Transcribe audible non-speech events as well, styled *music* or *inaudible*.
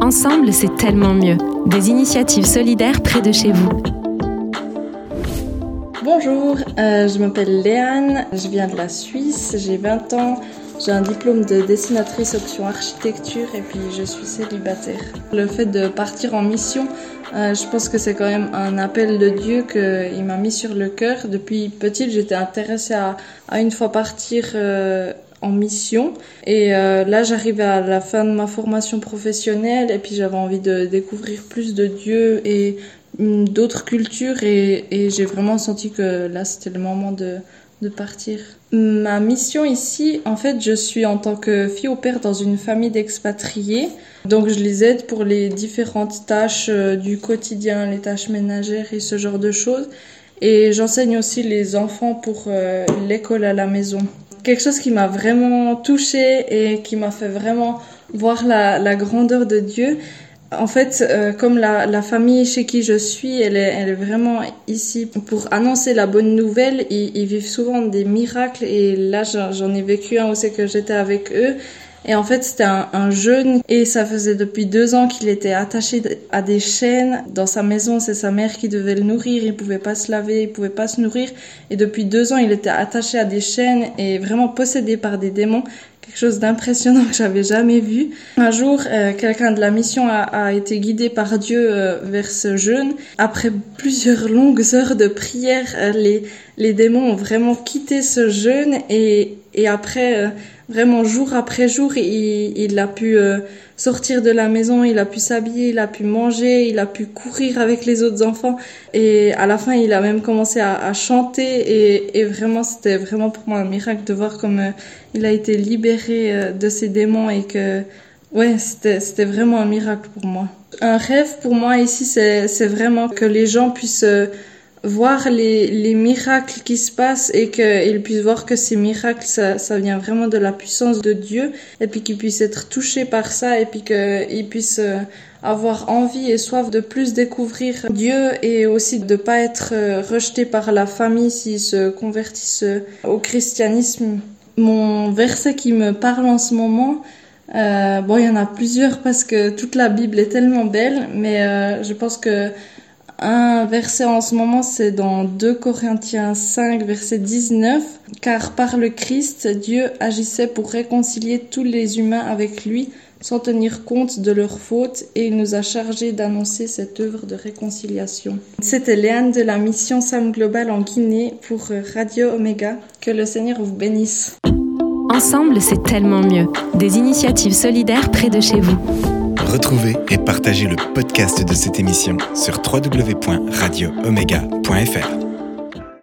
Ensemble, c'est tellement mieux. Des initiatives solidaires près de chez vous. Bonjour, euh, je m'appelle Léane, je viens de la Suisse, j'ai 20 ans, j'ai un diplôme de dessinatrice option architecture et puis je suis célibataire. Le fait de partir en mission, euh, je pense que c'est quand même un appel de Dieu qu'il m'a mis sur le cœur. Depuis petite, j'étais intéressée à, une fois partir euh, en mission. Et euh, là, j'arrive à la fin de ma formation professionnelle et puis j'avais envie de découvrir plus de Dieu et hum, d'autres cultures et, j'ai vraiment senti que là, c'était le moment de, de partir. Ma mission ici, en fait, je suis en tant que fille au père dans une famille d'expatriés. Donc, je les aide pour les différentes tâches euh, du quotidien, les tâches ménagères et ce genre de choses. Et j'enseigne aussi les enfants pour euh, l'école à la maison. Quelque chose qui m'a vraiment touchée et qui m'a fait vraiment voir la, grandeur de Dieu, en fait, euh, comme la, famille chez qui je suis, elle est, vraiment ici pour annoncer la bonne nouvelle. Ils, vivent souvent des miracles et là, j'en ai vécu un où que j'étais avec eux. Et en fait, c'était un, un, jeune et ça faisait depuis deux ans qu'il était attaché à des chaînes. Dans sa maison, c'est sa mère qui devait le nourrir. Il pouvait pas se laver, il pouvait pas se nourrir. Et depuis deux ans, il était attaché à des chaînes et vraiment possédé par des démons quelque chose d'impressionnant que j'avais jamais vu. Un jour, euh, quelqu'un de la mission a, été guidé par Dieu euh, vers ce jeûne. Après plusieurs *laughs* longues heures de prière, euh, les, les démons ont vraiment quitté ce jeûne et, et après, vraiment jour après jour, il, il a pu sortir de la maison, il a pu s'habiller, il a pu manger, il a pu courir avec les autres enfants et à la fin, il a même commencé à, chanter et, vraiment, c'était vraiment pour moi un miracle de voir comme euh, il a été libéré de ses démons et que ouais, c'était c'était vraiment un miracle pour moi. Un rêve pour moi ici, c'est vraiment que les gens puissent voir les, les miracles qui se passent et qu'ils puissent voir que ces miracles, ça, ça vient vraiment de la puissance de Dieu et puis qu'ils puissent être touchés par ça et puis qu'ils puissent euh, avoir envie et soif de plus découvrir Dieu et aussi de pas être euh, rejetés par la famille s'ils se convertissent au christianisme. Mon verset qui me parle en ce moment, euh, bon, il y en a plusieurs parce que toute la Bible est tellement belle, mais je pense que un verset en ce moment, c'est dans 2 Corinthiens 5, verset 19. Car par le Christ, Dieu agissait pour réconcilier tous les humains avec lui, sans tenir compte de leurs fautes, et il nous a chargés d'annoncer cette œuvre de réconciliation. C'était Léane de la mission Sam Global en Guinée pour Radio Omega. Que le Seigneur vous bénisse. Ensemble, c'est tellement mieux. Des initiatives solidaires près de chez vous. Retrouvez et partagez le podcast de cette émission sur www.radioomega.fr.